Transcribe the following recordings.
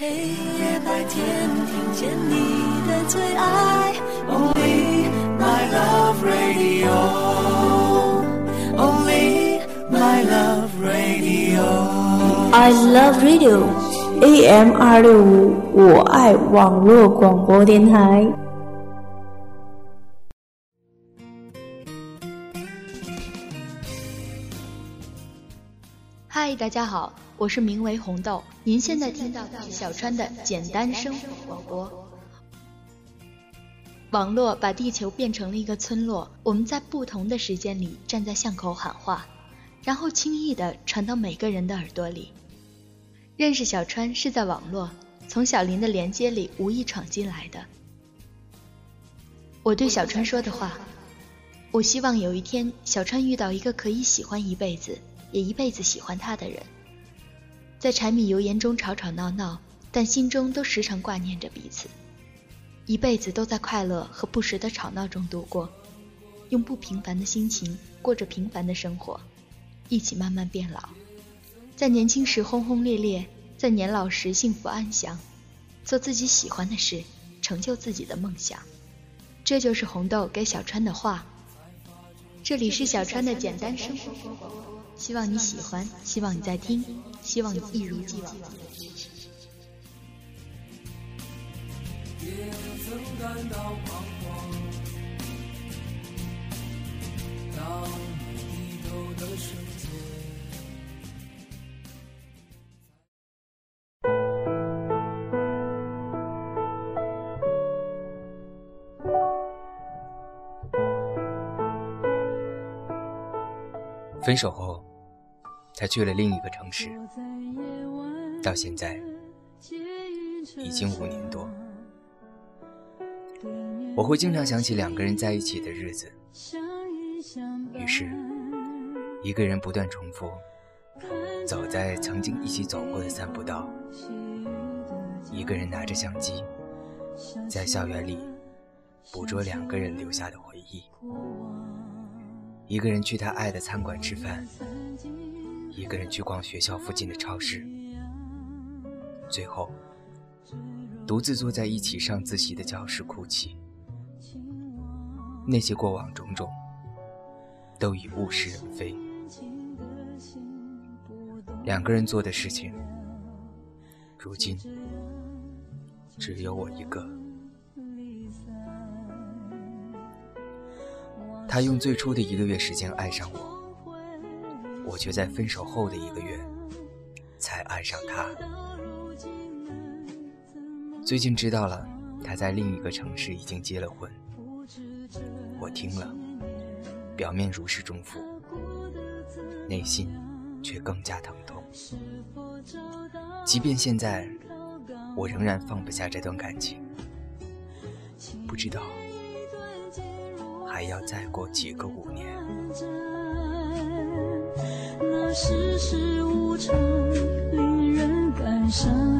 黑夜白天，听见你的最爱，Only my love radio。Only my love radio。I love radio。AM 二六五，我爱网络广播电台。嗨，大家好。我是名为红豆，您现在听到的是小川的简单生活广播。网络把地球变成了一个村落，我们在不同的时间里站在巷口喊话，然后轻易的传到每个人的耳朵里。认识小川是在网络，从小林的连接里无意闯进来的。我对小川说的话，我希望有一天小川遇到一个可以喜欢一辈子，也一辈子喜欢他的人。在柴米油盐中吵吵闹闹，但心中都时常挂念着彼此，一辈子都在快乐和不时的吵闹中度过，用不平凡的心情过着平凡的生活，一起慢慢变老，在年轻时轰轰烈烈，在年老时幸福安详，做自己喜欢的事，成就自己的梦想，这就是红豆给小川的话。这里是小川的简单生活。希望你喜欢，希望你在听，希望你一如既往。分手后。他去了另一个城市，到现在已经五年多。我会经常想起两个人在一起的日子，于是，一个人不断重复走在曾经一起走过的散步道，一个人拿着相机，在校园里捕捉两个人留下的回忆，一个人去他爱的餐馆吃饭。一个人去逛学校附近的超市，最后独自坐在一起上自习的教室哭泣。那些过往种种，都已物是人非。两个人做的事情，如今只有我一个。他用最初的一个月时间爱上我。我却在分手后的一个月才爱上他。最近知道了他在另一个城市已经结了婚，我听了，表面如释重负，内心却更加疼痛。即便现在，我仍然放不下这段感情，不知道还要再过几个五年。世事无常，令人感伤。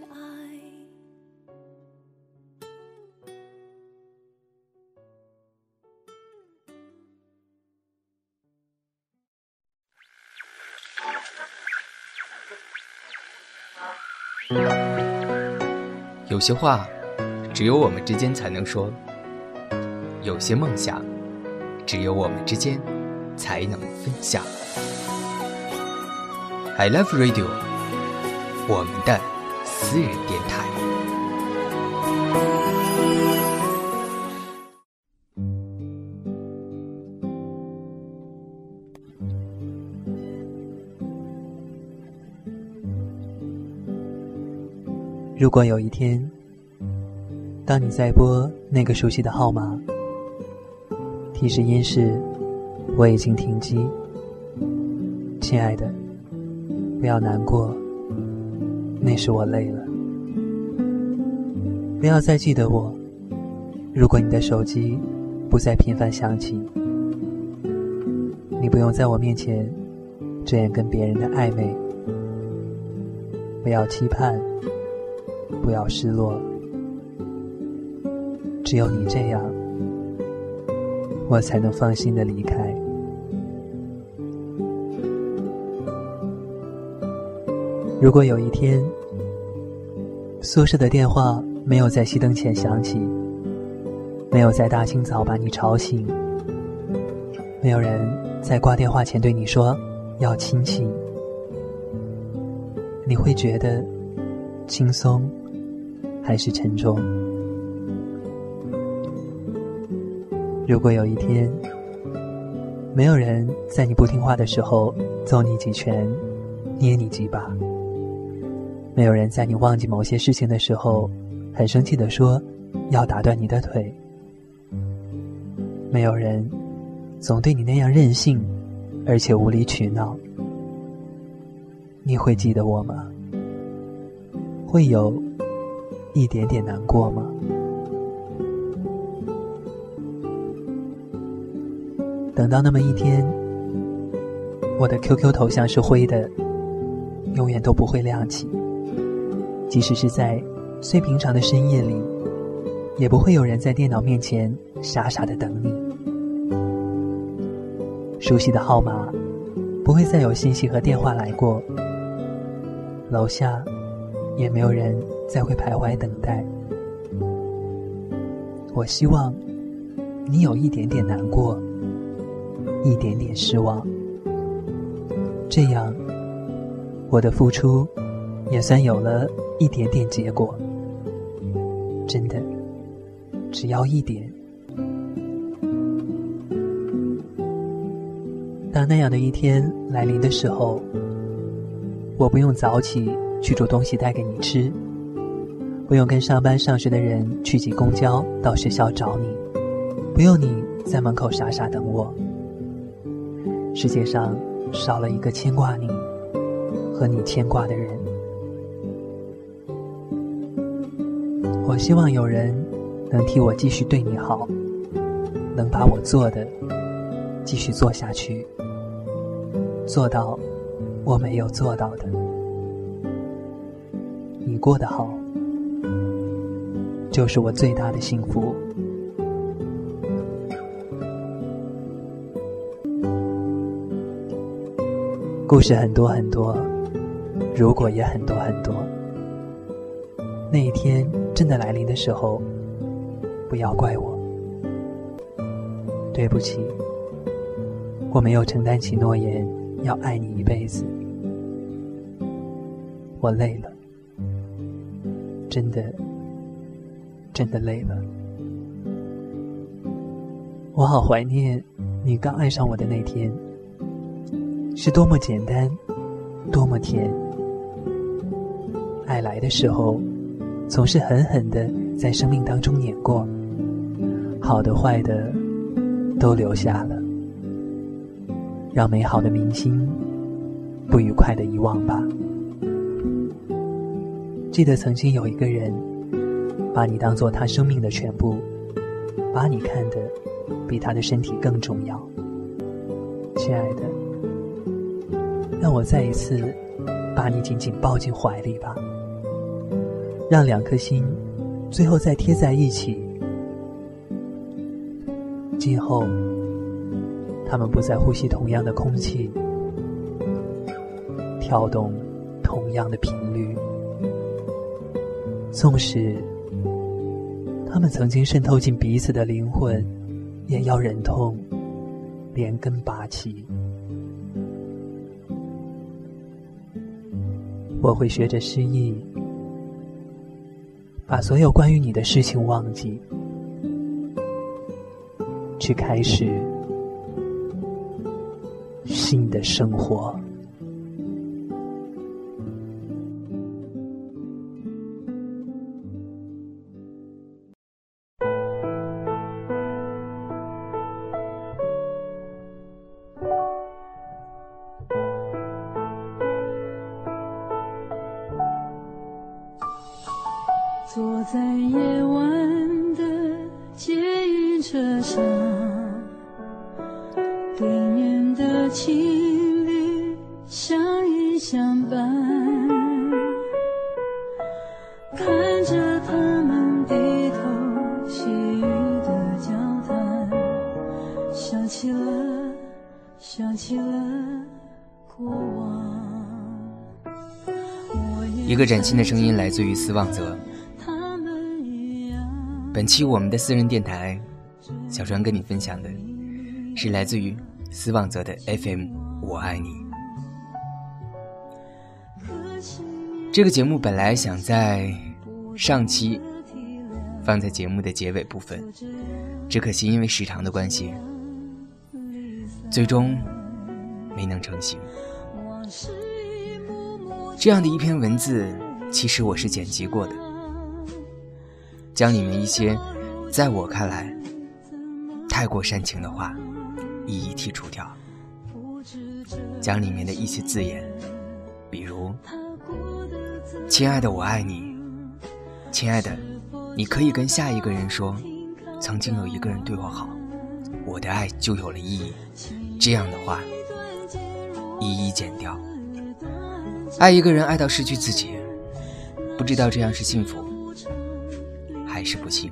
有些话，只有我们之间才能说；有些梦想，只有我们之间才能分享。I love radio，我们的私人电台。如果有一天，当你在拨那个熟悉的号码，提示音是“我已经停机”，亲爱的，不要难过，那是我累了。不要再记得我。如果你的手机不再频繁响起，你不用在我面前这样跟别人的暧昧。不要期盼。不要失落，只有你这样，我才能放心的离开。如果有一天，宿舍的电话没有在熄灯前响起，没有在大清早把你吵醒，没有人在挂电话前对你说要亲亲，你会觉得轻松。还是沉重。如果有一天，没有人在你不听话的时候揍你几拳、捏你几把；没有人在你忘记某些事情的时候很生气的说要打断你的腿；没有人总对你那样任性而且无理取闹，你会记得我吗？会有？一点点难过吗？等到那么一天，我的 QQ 头像是灰的，永远都不会亮起。即使是在最平常的深夜里，也不会有人在电脑面前傻傻的等你。熟悉的号码，不会再有信息和电话来过。楼下。也没有人再会徘徊等待。我希望你有一点点难过，一点点失望，这样我的付出也算有了一点点结果。真的，只要一点。当那样的一天来临的时候，我不用早起。去煮东西带给你吃，不用跟上班上学的人去挤公交到学校找你，不用你在门口傻傻等我。世界上少了一个牵挂你和你牵挂的人。我希望有人能替我继续对你好，能把我做的继续做下去，做到我没有做到的。你过得好，就是我最大的幸福。故事很多很多，如果也很多很多。那一天真的来临的时候，不要怪我，对不起，我没有承担起诺言要爱你一辈子，我累了。真的，真的累了。我好怀念你刚爱上我的那天，是多么简单，多么甜。爱来的时候，总是狠狠的在生命当中碾过，好的坏的都留下了，让美好的铭心，不愉快的遗忘吧。记得曾经有一个人，把你当做他生命的全部，把你看得比他的身体更重要。亲爱的，让我再一次把你紧紧抱进怀里吧，让两颗心最后再贴在一起。今后，他们不再呼吸同样的空气，跳动同样的频率。纵使他们曾经渗透进彼此的灵魂，也要忍痛连根拔起。我会学着失忆，把所有关于你的事情忘记。去开始新的生活。在夜晚的捷运车上，对面的情侣相依相伴，看着他们低头细语的交谈，想起了，想起了过往。一个崭新的声音来自于斯旺泽。本期我们的私人电台，小川跟你分享的是来自于斯旺泽的 FM《我爱你》。这个节目本来想在上期放在节目的结尾部分，只可惜因为时长的关系，最终没能成型。这样的一篇文字，其实我是剪辑过的。将里面一些在我看来太过煽情的话一一剔除掉，将里面的一些字眼，比如“亲爱的，我爱你”，“亲爱的，你可以跟下一个人说，曾经有一个人对我好，我的爱就有了意义”这样的话一一剪掉。爱一个人爱到失去自己，不知道这样是幸福。还是不幸。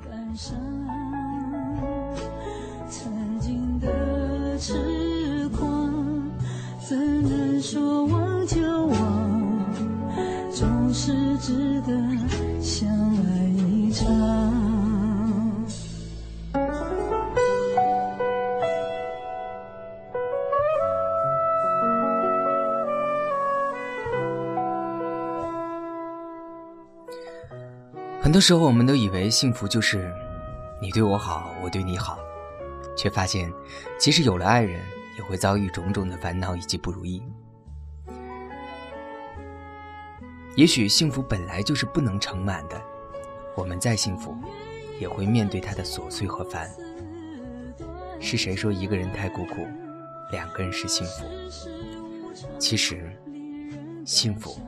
曾经的痴狂，怎能说多时候，我们都以为幸福就是你对我好，我对你好，却发现，其实有了爱人，也会遭遇种种的烦恼以及不如意。也许幸福本来就是不能盛满的，我们再幸福，也会面对它的琐碎和烦。是谁说一个人太孤苦，两个人是幸福？其实，幸福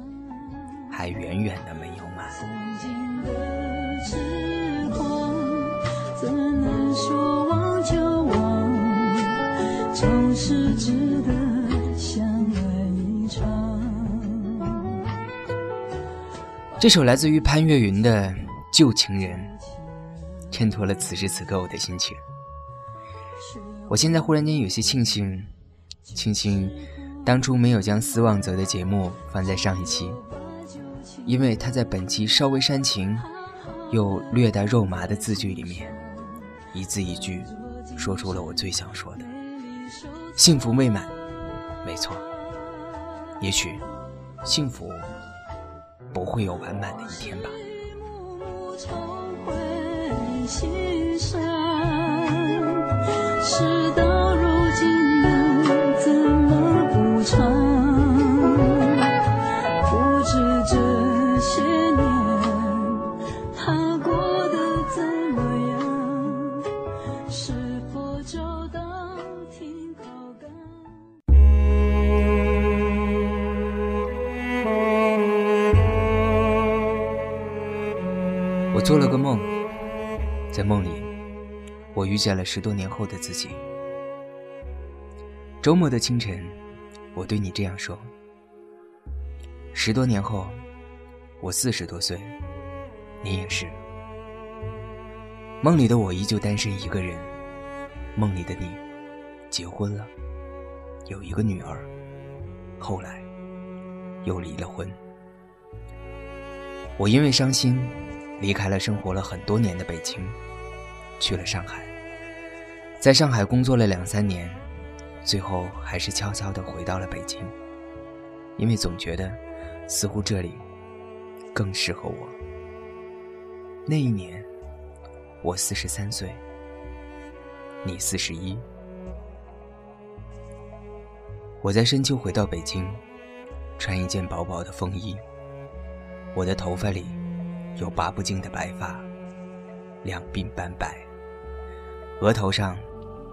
还远远的没有满。这首来自于潘越云的《旧情人》，衬托了此时此刻我的心情。我现在忽然间有些庆幸，庆幸当初没有将斯旺泽的节目放在上一期，因为他在本期稍微煽情。又略带肉麻的字句里面，一字一句，说出了我最想说的：幸福未满，没错。也许，幸福不会有完满的一天吧。见了十多年后的自己。周末的清晨，我对你这样说：十多年后，我四十多岁，你也是。梦里的我依旧单身一个人，梦里的你结婚了，有一个女儿，后来又离了婚。我因为伤心，离开了生活了很多年的北京，去了上海，在上海工作了两三年，最后还是悄悄地回到了北京，因为总觉得似乎这里更适合我。那一年。我四十三岁，你四十一。我在深秋回到北京，穿一件薄薄的风衣。我的头发里有拔不尽的白发，两鬓斑白，额头上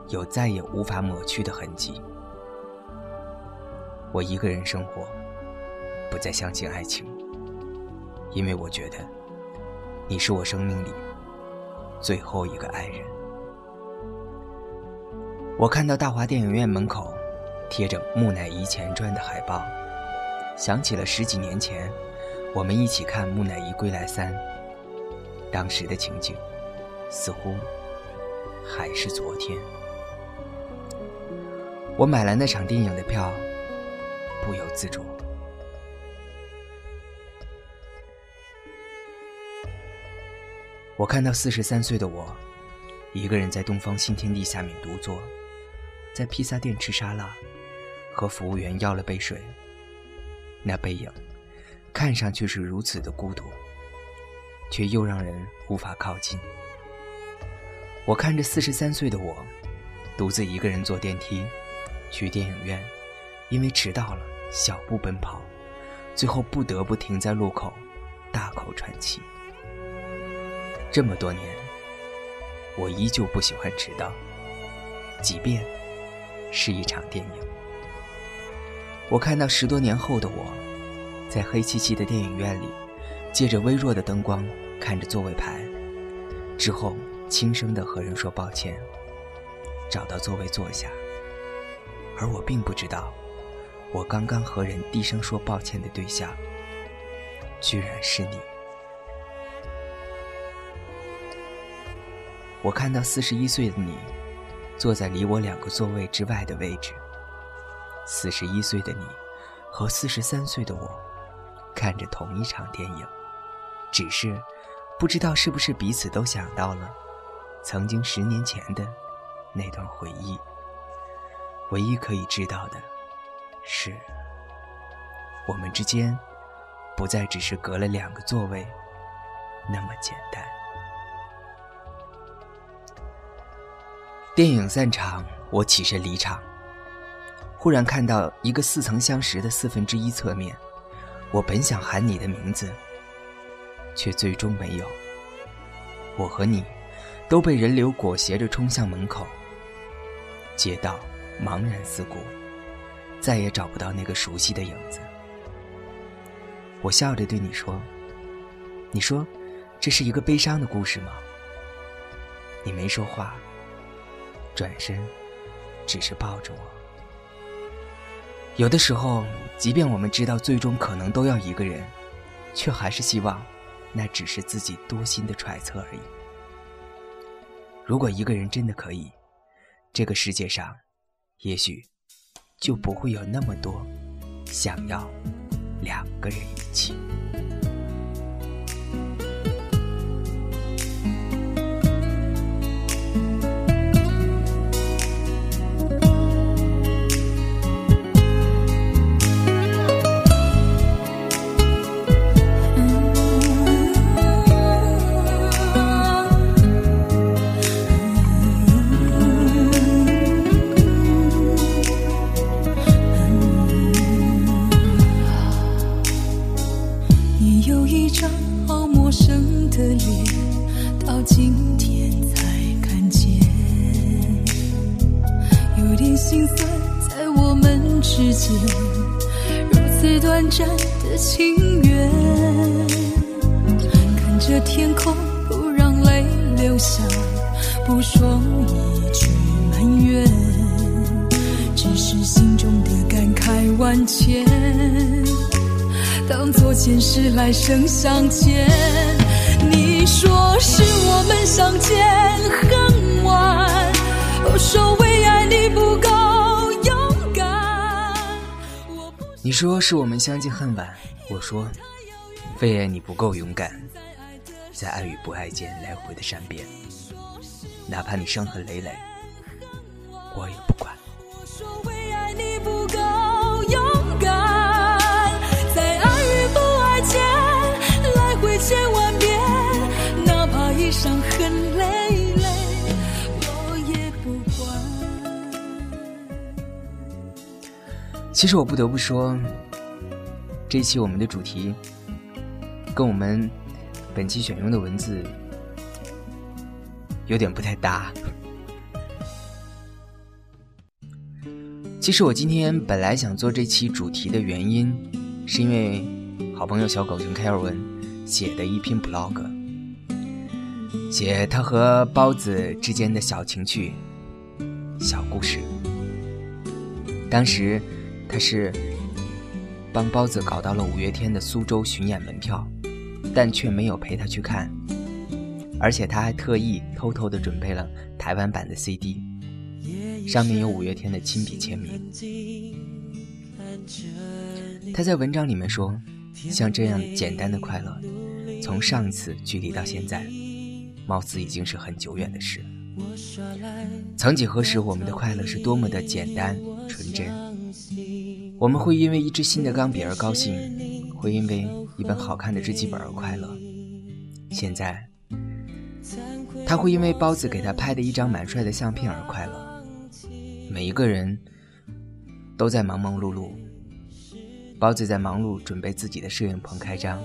有再也无法抹去的痕迹。我一个人生活，不再相信爱情，因为我觉得你是我生命里。最后一个爱人。我看到大华电影院门口贴着《木乃伊前传》的海报，想起了十几年前我们一起看《木乃伊归来三》，当时的情景似乎还是昨天。我买了那场电影的票，不由自主。我看到四十三岁的我，一个人在东方新天地下面独坐，在披萨店吃沙拉，和服务员要了杯水。那背影，看上去是如此的孤独，却又让人无法靠近。我看着四十三岁的我，独自一个人坐电梯，去电影院，因为迟到了，小步奔跑，最后不得不停在路口，大口喘气。这么多年，我依旧不喜欢迟到，即便是一场电影。我看到十多年后的我，在黑漆漆的电影院里，借着微弱的灯光看着座位牌，之后轻声的和人说抱歉，找到座位坐下。而我并不知道，我刚刚和人低声说抱歉的对象，居然是你。我看到四十一岁的你，坐在离我两个座位之外的位置。四十一岁的你，和四十三岁的我，看着同一场电影，只是不知道是不是彼此都想到了曾经十年前的那段回忆。唯一可以知道的是，我们之间不再只是隔了两个座位那么简单。电影散场，我起身离场。忽然看到一个似曾相识的四分之一侧面，我本想喊你的名字，却最终没有。我和你都被人流裹挟着冲向门口，街道茫然四顾，再也找不到那个熟悉的影子。我笑着对你说：“你说，这是一个悲伤的故事吗？”你没说话。转身，只是抱着我。有的时候，即便我们知道最终可能都要一个人，却还是希望，那只是自己多心的揣测而已。如果一个人真的可以，这个世界上，也许就不会有那么多想要两个人一起。万千。当作前世来生相欠，你说是我们相见恨晚，我说为爱你不够勇敢。你说是我们相见恨晚，我说为爱你不够勇敢，在爱与不爱间来回的善变，哪怕你伤痕累累，我也不管。其实我不得不说，这一期我们的主题跟我们本期选用的文字有点不太搭。其实我今天本来想做这期主题的原因，是因为好朋友小狗熊凯尔文写的一篇 blog，写他和包子之间的小情趣、小故事。当时他是帮包子搞到了五月天的苏州巡演门票，但却没有陪他去看，而且他还特意偷偷的准备了台湾版的 CD。上面有五月天的亲笔签名。他在文章里面说，像这样简单的快乐，从上一次距离到现在，貌似已经是很久远的事。曾几何时，我们的快乐是多么的简单纯真。我们会因为一支新的钢笔而高兴，会因为一本好看的日记本而快乐。现在，他会因为包子给他拍的一张蛮帅的相片而快乐。每一个人都在忙忙碌碌，包子在忙碌准备自己的摄影棚开张，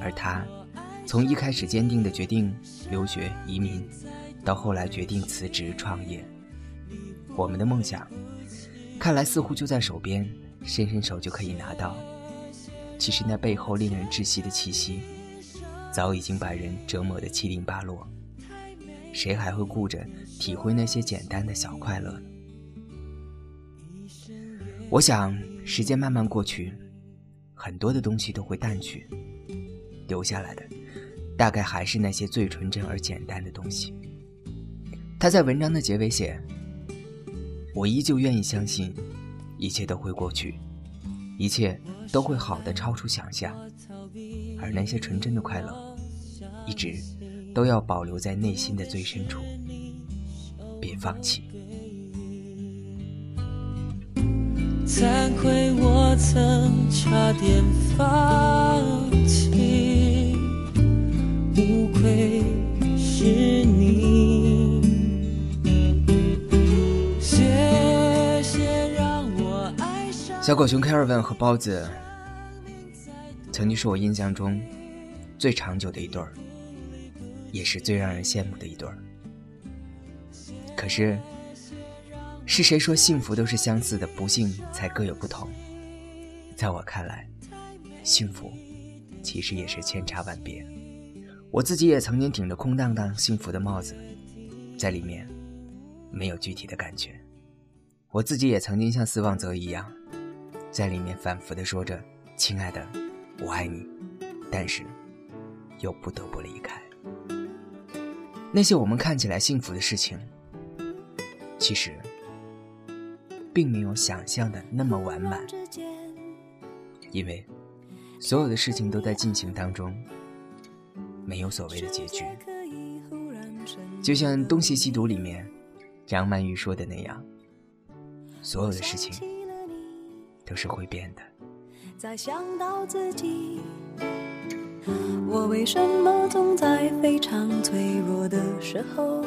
而他从一开始坚定的决定留学移民，到后来决定辞职创业。我们的梦想，看来似乎就在手边，伸伸手就可以拿到。其实那背后令人窒息的气息，早已经把人折磨得七零八落。谁还会顾着体会那些简单的小快乐？我想，时间慢慢过去，很多的东西都会淡去，留下来的，大概还是那些最纯真而简单的东西。他在文章的结尾写：“我依旧愿意相信，一切都会过去，一切都会好的超出想象，而那些纯真的快乐，一直。”都要保留在内心的最深处，别放弃。惭愧，我曾差点放弃，无愧是你。小狗熊凯尔文和包子，曾经是我印象中最长久的一对儿。也是最让人羡慕的一对儿。可是，是谁说幸福都是相似的，不幸才各有不同？在我看来，幸福其实也是千差万别。我自己也曾经顶着空荡荡幸福的帽子，在里面没有具体的感觉。我自己也曾经像斯旺泽一样，在里面反复的说着“亲爱的，我爱你”，但是又不得不离开。那些我们看起来幸福的事情，其实并没有想象的那么完满，因为所有的事情都在进行当中，没有所谓的结局。就像《东邪西毒》里面张曼玉说的那样，所有的事情都是会变的。再想到自己。我为什么总在非常脆弱的时候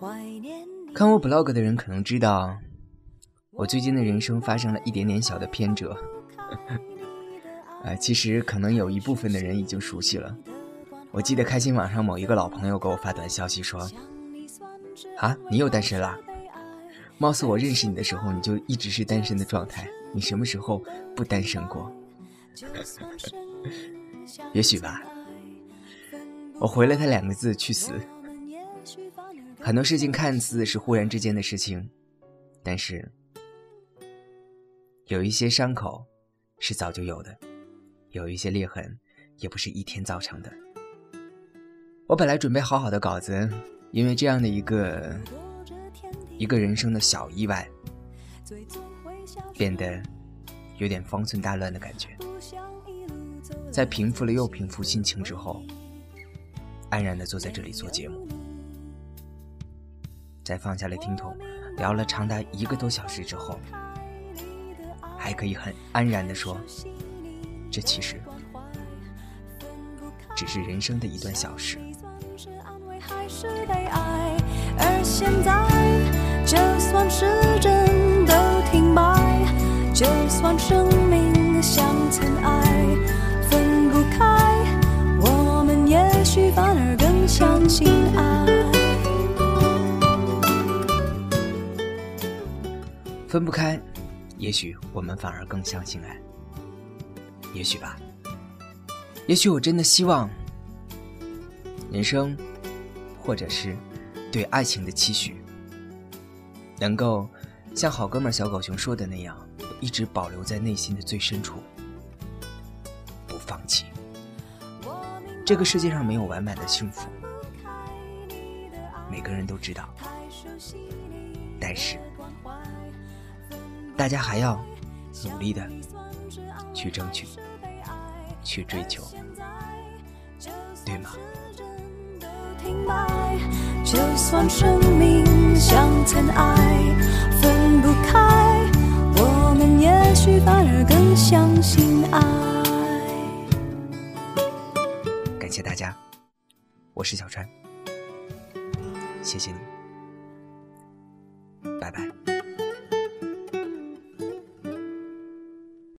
怀念看我 blog 的人可能知道，我最近的人生发生了一点点小的偏折。呃，其实可能有一部分的人已经熟悉了。我记得开心网上某一个老朋友给我发短消息说：“啊，你又单身了？貌似我认识你的时候你就一直是单身的状态，你什么时候不单身过？”也许吧。我回了他两个字：去死。很多事情看似是忽然之间的事情，但是有一些伤口是早就有的，有一些裂痕也不是一天造成的。我本来准备好好的稿子，因为这样的一个一个人生的小意外，变得有点方寸大乱的感觉。在平复了又平复心情之后，安然的坐在这里做节目。在放下了听筒，聊了长达一个多小时之后，还可以很安然的说，这其实只是人生的一段小事。而现在，就算时针都停摆，就算生命像尘埃，分不开，我们也许反而更相信爱。分不开，也许我们反而更相信爱。也许吧，也许我真的希望，人生，或者是对爱情的期许，能够像好哥们小狗熊说的那样，一直保留在内心的最深处，不放弃。这个世界上没有完满的幸福，每个人都知道，但是。大家还要努力的去争取，去追求，对吗？就算生命像尘埃，分不开，我们也许反而更相信爱。感谢大家，我是小川，谢谢你，拜拜。